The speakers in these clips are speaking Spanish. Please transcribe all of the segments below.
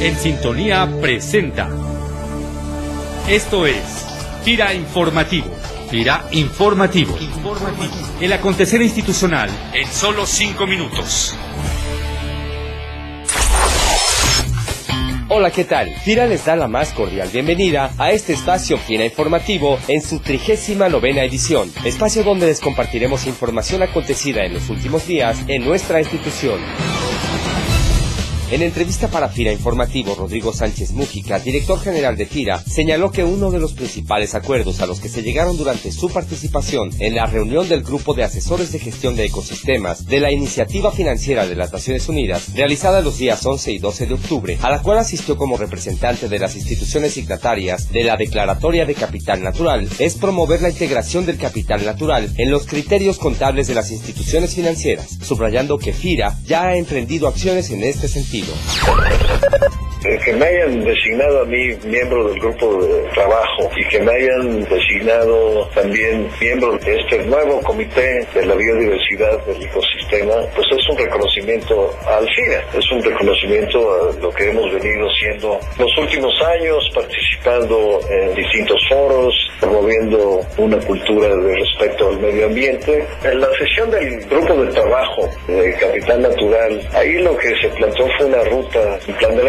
En Sintonía presenta. Esto es Tira Informativo. Tira Informativo. El acontecer institucional en solo cinco minutos. Hola, ¿qué tal? Tira les da la más cordial bienvenida a este espacio Tira Informativo en su trigésima novena edición, espacio donde les compartiremos información acontecida en los últimos días en nuestra institución. En entrevista para FIRA Informativo, Rodrigo Sánchez Mújica, director general de FIRA, señaló que uno de los principales acuerdos a los que se llegaron durante su participación en la reunión del Grupo de Asesores de Gestión de Ecosistemas de la Iniciativa Financiera de las Naciones Unidas, realizada los días 11 y 12 de octubre, a la cual asistió como representante de las instituciones signatarias de la Declaratoria de Capital Natural, es promover la integración del capital natural en los criterios contables de las instituciones financieras, subrayando que FIRA ya ha emprendido acciones en este sentido sentido. Que me hayan designado a mí miembro del grupo de trabajo y que me hayan designado también miembro de este nuevo comité de la biodiversidad del ecosistema, pues es un reconocimiento al FIRA, es un reconocimiento a lo que hemos venido siendo los últimos años, participando en distintos foros, promoviendo una cultura de respeto al medio ambiente. En la sesión del grupo de trabajo de Capital Natural, ahí lo que se planteó fue una ruta, un plan de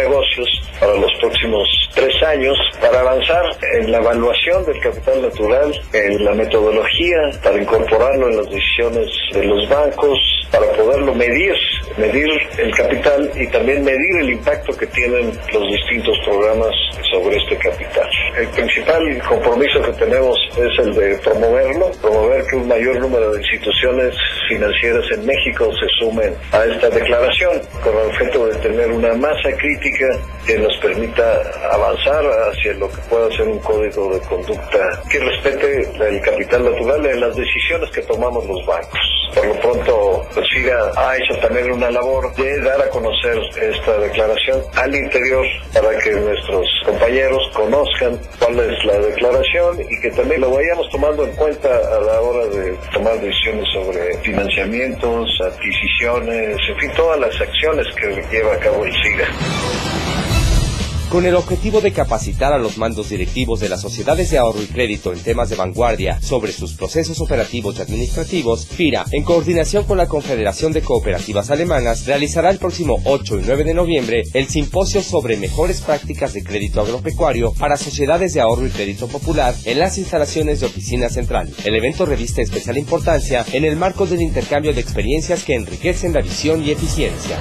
para los próximos tres años para avanzar en la evaluación del capital natural, en la metodología, para incorporarlo en las decisiones de los bancos, para poderlo medir, medir el capital y también medir el impacto que tienen los distintos programas sobre este capital. El principal compromiso que tenemos es el de promoverlo, promover que un mayor número de instituciones financieras en México se sumen a esta declaración con el objeto de tener una masa crítica que nos permita avanzar hacia lo que pueda ser un código de conducta que respete el capital natural en las decisiones que tomamos los bancos. Por lo pronto, pues FIRA ha hecho también una labor de dar a conocer esta declaración al interior para que nuestros compañeros conozcan cuál es la declaración y que también lo vayamos tomando en cuenta a la hora de tomar decisiones sobre financiamientos, adquisiciones, en fin, todas las acciones que lleva a cabo el FIRA. Con el objetivo de capacitar a los mandos directivos de las sociedades de ahorro y crédito en temas de vanguardia sobre sus procesos operativos y administrativos, FIRA, en coordinación con la Confederación de Cooperativas Alemanas, realizará el próximo 8 y 9 de noviembre el simposio sobre mejores prácticas de crédito agropecuario para sociedades de ahorro y crédito popular en las instalaciones de Oficina Central. El evento reviste especial importancia en el marco del intercambio de experiencias que enriquecen la visión y eficiencia.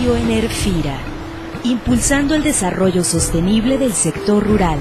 Bioenerfira impulsando el desarrollo sostenible del sector rural.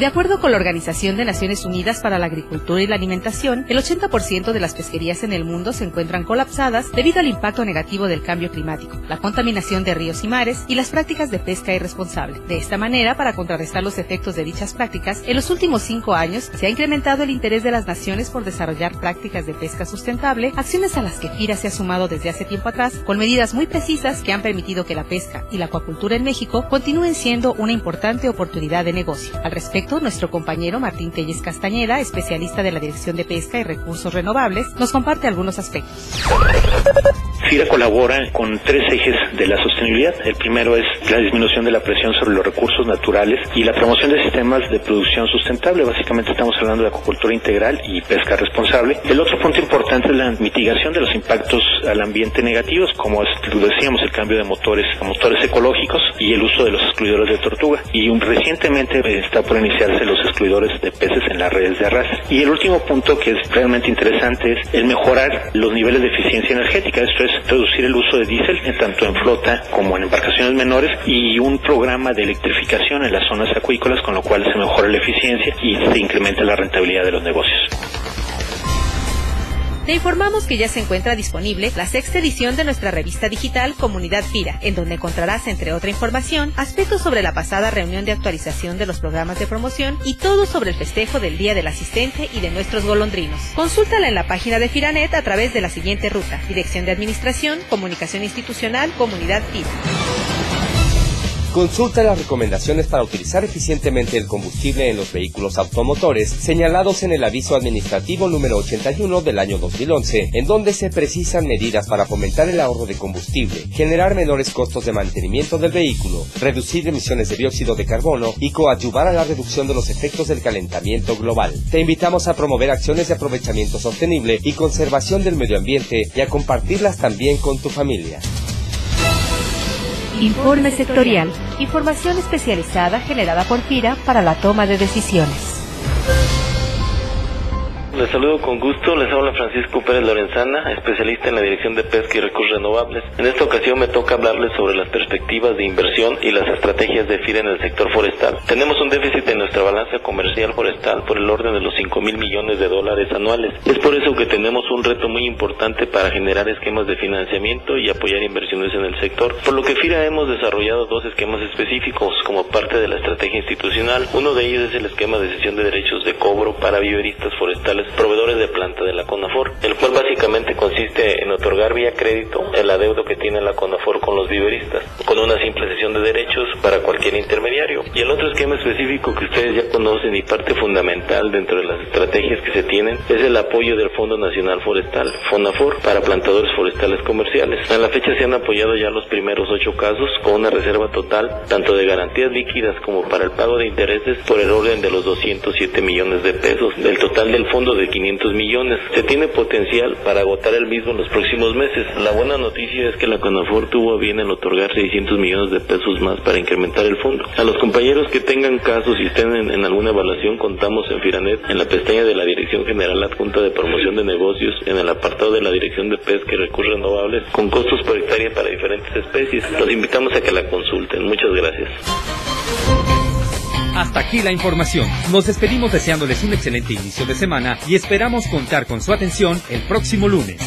De acuerdo con la Organización de Naciones Unidas para la Agricultura y la Alimentación, el 80% de las pesquerías en el mundo se encuentran colapsadas debido al impacto negativo del cambio climático, la contaminación de ríos y mares y las prácticas de pesca irresponsable. De esta manera, para contrarrestar los efectos de dichas prácticas, en los últimos cinco años se ha incrementado el interés de las naciones por desarrollar prácticas de pesca sustentable, acciones a las que FIRA se ha sumado desde hace tiempo atrás, con medidas muy precisas que han permitido que la pesca y la acuacultura en México continúen siendo una importante oportunidad de negocio. Al respecto, nuestro compañero Martín Telles Castañeda, especialista de la Dirección de Pesca y Recursos Renovables, nos comparte algunos aspectos. FIRA colabora con tres ejes de la sostenibilidad. El primero es la disminución de la presión sobre los recursos naturales y la promoción de sistemas de producción sustentable. Básicamente estamos hablando de acuacultura integral y pesca responsable. El otro punto importante es la mitigación de los impactos al ambiente negativos, como decíamos, el cambio de motores a motores ecológicos y el uso de los excluidores de tortuga. Y un, recientemente está por iniciarse los excluidores de peces en las redes de arrastre. Y el último punto que es realmente interesante es el mejorar los niveles de eficiencia energética. Esto es reducir el uso de diésel tanto en flota como en embarcaciones menores y un programa de electrificación en las zonas acuícolas con lo cual se mejora la eficiencia y se incrementa la rentabilidad de los negocios. Te informamos que ya se encuentra disponible la sexta edición de nuestra revista digital Comunidad FIRA, en donde encontrarás, entre otra información, aspectos sobre la pasada reunión de actualización de los programas de promoción y todo sobre el festejo del Día del Asistente y de nuestros golondrinos. Consúltala en la página de Firanet a través de la siguiente ruta: Dirección de Administración, Comunicación Institucional, Comunidad FIRA. Consulta las recomendaciones para utilizar eficientemente el combustible en los vehículos automotores señalados en el aviso administrativo número 81 del año 2011, en donde se precisan medidas para fomentar el ahorro de combustible, generar menores costos de mantenimiento del vehículo, reducir emisiones de dióxido de carbono y coadyuvar a la reducción de los efectos del calentamiento global. Te invitamos a promover acciones de aprovechamiento sostenible y conservación del medio ambiente y a compartirlas también con tu familia. Informe sectorial. Información especializada generada por FIRA para la toma de decisiones. Les saludo con gusto, les habla Francisco Pérez Lorenzana, especialista en la Dirección de Pesca y Recursos Renovables. En esta ocasión me toca hablarles sobre las perspectivas de inversión y las estrategias de FIRA en el sector forestal. Tenemos un déficit en nuestra balanza comercial forestal por el orden de los 5 mil millones de dólares anuales. Es por eso que tenemos un reto muy importante para generar esquemas de financiamiento y apoyar inversiones en el sector, por lo que FIRA hemos desarrollado dos esquemas específicos como parte de la estrategia institucional. Uno de ellos es el esquema de cesión de derechos de cobro para viveristas forestales proveedores de planta de la CONAFOR, el cual básicamente consiste en otorgar vía crédito el adeudo que tiene la CONAFOR con los viveristas, con una simple cesión de derechos para cualquier intermediario. Y el otro esquema específico que ustedes ya conocen y parte fundamental dentro de las estrategias que se tienen es el apoyo del Fondo Nacional Forestal, FONAFOR, para plantadores forestales comerciales. A la fecha se han apoyado ya los primeros ocho casos con una reserva total tanto de garantías líquidas como para el pago de intereses por el orden de los 207 millones de pesos. Del total del fondo de 500 millones. Se tiene potencial para agotar el mismo en los próximos meses. La buena noticia es que la CONAFOR tuvo bien el otorgar 600 millones de pesos más para incrementar el fondo. A los compañeros que tengan casos y estén en, alguna evaluación, contamos en Firanet, en la pestaña de la Dirección General Adjunta de Promoción de Negocios, en el apartado de la Dirección de Pesca y Recursos Renovables, con costos por hectárea para diferentes especies. Los invitamos a que la consulten. Muchas gracias. Hasta aquí la información. Nos despedimos deseándoles un excelente inicio de semana y esperamos contar con su atención el próximo lunes.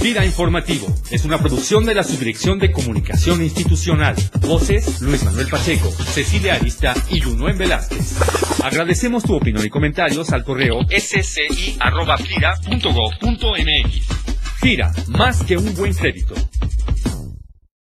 Vida Informativo es una producción de la Subdirección de Comunicación Institucional. Voces Luis Manuel Pacheco, Cecilia Arista y Junuen Velázquez. Agradecemos tu opinión y comentarios al correo sci.fira.gov.mx. Gira, más que un buen crédito.